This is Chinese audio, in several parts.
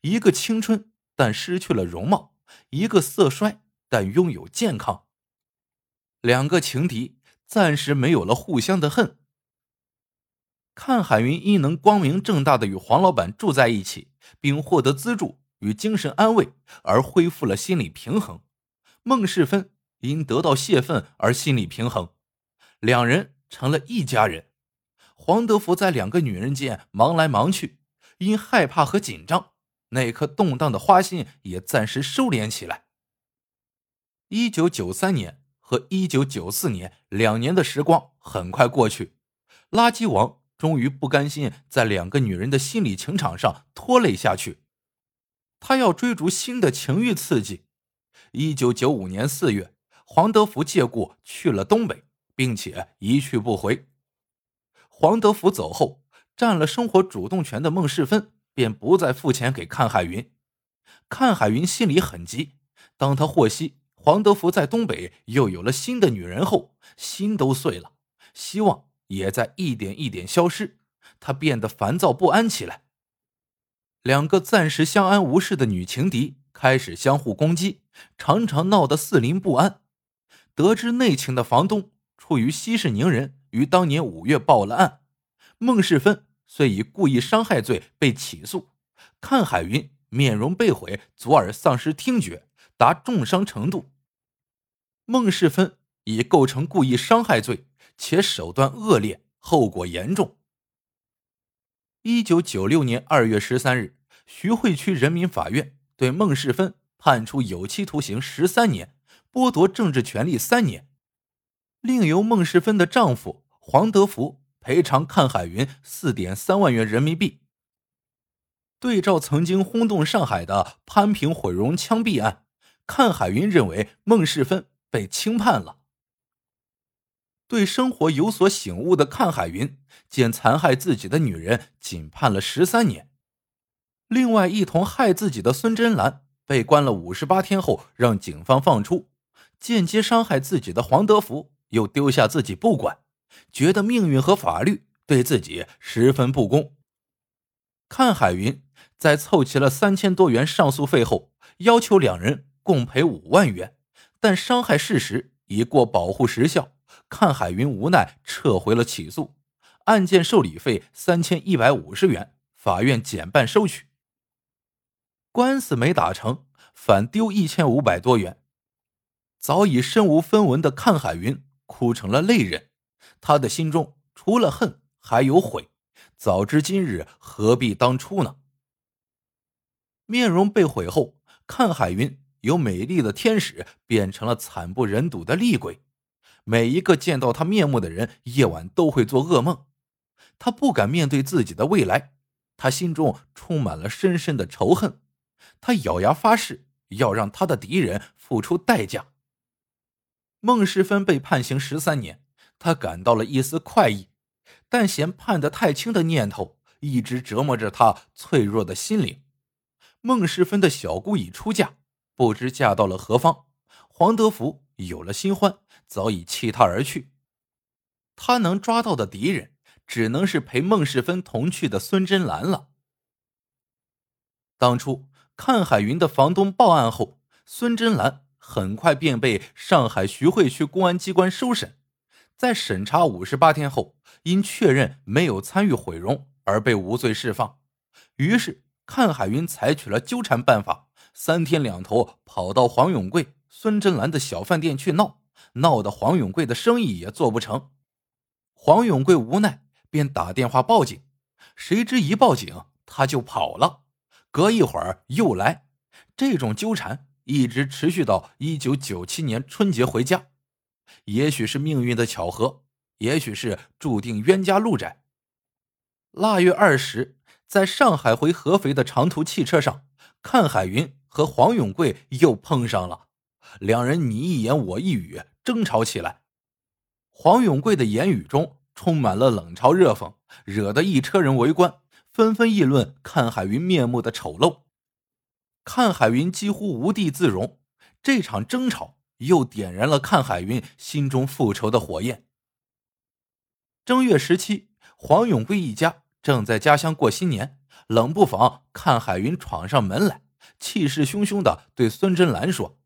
一个青春但失去了容貌，一个色衰但拥有健康。两个情敌暂时没有了互相的恨。看海云因能光明正大的与黄老板住在一起，并获得资助与精神安慰，而恢复了心理平衡。孟世芬因得到泄愤而心理平衡，两人成了一家人。黄德福在两个女人间忙来忙去，因害怕和紧张，那颗动荡的花心也暂时收敛起来。一九九三年和一九九四年两年的时光很快过去，垃圾王终于不甘心在两个女人的心理情场上拖累下去，他要追逐新的情欲刺激。一九九五年四月，黄德福借故去了东北，并且一去不回。黄德福走后，占了生活主动权的孟世芬便不再付钱给看海云。看海云心里很急，当他获悉黄德福在东北又有了新的女人后，心都碎了，希望也在一点一点消失。他变得烦躁不安起来。两个暂时相安无事的女情敌开始相互攻击，常常闹得四邻不安。得知内情的房东出于息事宁人。于当年五月报了案，孟世芬虽以故意伤害罪被起诉，看海云面容被毁，左耳丧失听觉，达重伤程度。孟世芬已构成故意伤害罪，且手段恶劣，后果严重。一九九六年二月十三日，徐汇区人民法院对孟世芬判处有期徒刑十三年，剥夺政治权利三年。另由孟世芬的丈夫黄德福赔偿看海云四点三万元人民币。对照曾经轰动上海的潘平毁容枪毙案，看海云认为孟世芬被轻判了。对生活有所醒悟的看海云，见残害自己的女人仅判了十三年。另外，一同害自己的孙真兰被关了五十八天后，让警方放出。间接伤害自己的黄德福。又丢下自己不管，觉得命运和法律对自己十分不公。看海云在凑齐了三千多元上诉费后，要求两人共赔五万元，但伤害事实已过保护时效，看海云无奈撤回了起诉，案件受理费三千一百五十元，法院减半收取。官司没打成，反丢一千五百多元，早已身无分文的看海云。哭成了泪人，他的心中除了恨还有悔。早知今日，何必当初呢？面容被毁后，看海云由美丽的天使变成了惨不忍睹的厉鬼。每一个见到他面目的人，夜晚都会做噩梦。他不敢面对自己的未来，他心中充满了深深的仇恨。他咬牙发誓，要让他的敌人付出代价。孟世芬被判刑十三年，他感到了一丝快意，但嫌判得太轻的念头一直折磨着他脆弱的心灵。孟世芬的小姑已出嫁，不知嫁到了何方。黄德福有了新欢，早已弃她而去。他能抓到的敌人，只能是陪孟世芬同去的孙真兰了。当初看海云的房东报案后，孙真兰。很快便被上海徐汇区公安机关收审，在审查五十八天后，因确认没有参与毁容而被无罪释放。于是，看海云采取了纠缠办法，三天两头跑到黄永贵、孙真兰的小饭店去闹，闹得黄永贵的生意也做不成。黄永贵无奈，便打电话报警，谁知一报警他就跑了，隔一会儿又来，这种纠缠。一直持续到一九九七年春节回家，也许是命运的巧合，也许是注定冤家路窄。腊月二十，在上海回合肥的长途汽车上，看海云和黄永贵又碰上了，两人你一言我一语，争吵起来。黄永贵的言语中充满了冷嘲热讽，惹得一车人围观，纷纷议论看海云面目的丑陋。看海云几乎无地自容，这场争吵又点燃了看海云心中复仇的火焰。正月十七，黄永贵一家正在家乡过新年，冷不防看海云闯上门来，气势汹汹的对孙真兰说：“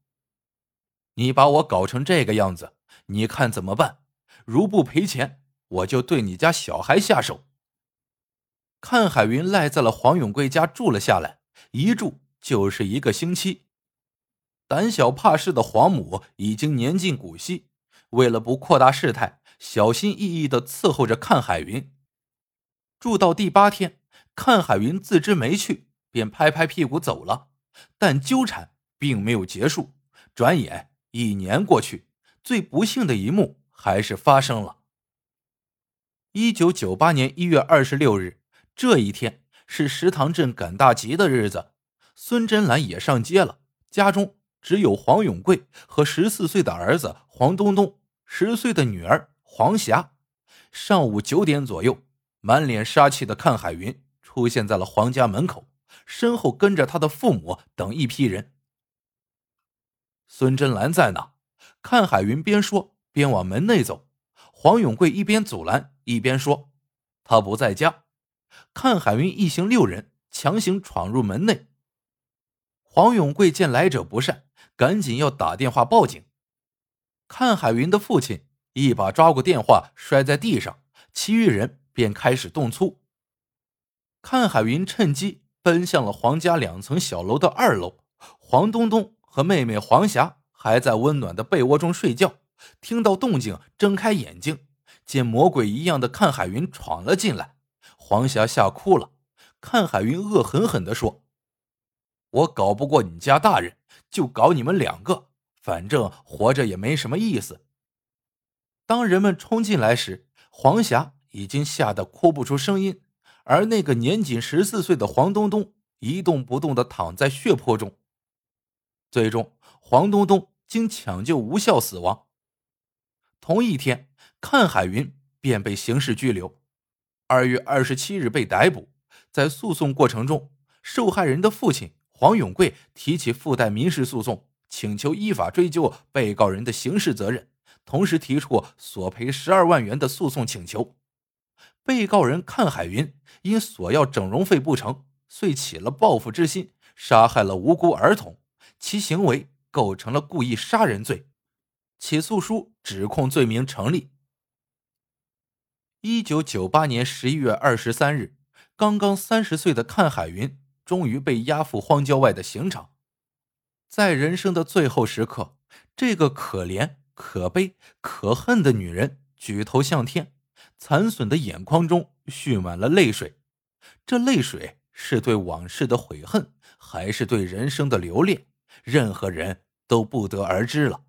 你把我搞成这个样子，你看怎么办？如不赔钱，我就对你家小孩下手。”看海云赖在了黄永贵家住了下来，一住就是一个星期。胆小怕事的黄母已经年近古稀，为了不扩大事态，小心翼翼的伺候着看海云。住到第八天，看海云自知没趣，便拍拍屁股走了。但纠缠并没有结束，转眼一年过去，最不幸的一幕还是发生了。一九九八年一月二十六日。这一天是石塘镇赶大集的日子，孙真兰也上街了。家中只有黄永贵和十四岁的儿子黄东东，十岁的女儿黄霞。上午九点左右，满脸杀气的看海云出现在了黄家门口，身后跟着他的父母等一批人。孙真兰在哪？看海云边说边往门内走，黄永贵一边阻拦一边说：“他不在家。”看海云一行六人强行闯入门内。黄永贵见来者不善，赶紧要打电话报警。看海云的父亲一把抓过电话，摔在地上，其余人便开始动粗。看海云趁机奔向了黄家两层小楼的二楼。黄东东和妹妹黄霞还在温暖的被窝中睡觉，听到动静，睁开眼睛，见魔鬼一样的看海云闯了进来。黄霞吓哭了，看海云恶狠狠地说：“我搞不过你家大人，就搞你们两个，反正活着也没什么意思。”当人们冲进来时，黄霞已经吓得哭不出声音，而那个年仅十四岁的黄东东一动不动地躺在血泊中。最终，黄东东经抢救无效死亡。同一天，看海云便被刑事拘留。二月二十七日被逮捕，在诉讼过程中，受害人的父亲黄永贵提起附带民事诉讼，请求依法追究被告人的刑事责任，同时提出索赔十二万元的诉讼请求。被告人阚海云因索要整容费不成，遂起了报复之心，杀害了无辜儿童，其行为构成了故意杀人罪，起诉书指控罪名成立。一九九八年十一月二十三日，刚刚三十岁的阚海云终于被押赴荒郊外的刑场。在人生的最后时刻，这个可怜、可悲、可恨的女人举头向天，残损的眼眶中蓄满了泪水。这泪水是对往事的悔恨，还是对人生的留恋？任何人都不得而知了。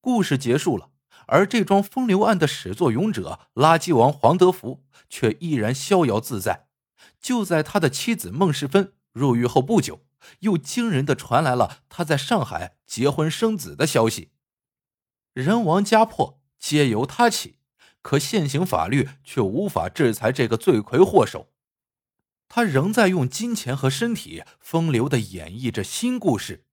故事结束了。而这桩风流案的始作俑者垃圾王黄德福却依然逍遥自在。就在他的妻子孟世芬入狱后不久，又惊人的传来了他在上海结婚生子的消息。人亡家破皆由他起，可现行法律却无法制裁这个罪魁祸首。他仍在用金钱和身体风流的演绎着新故事。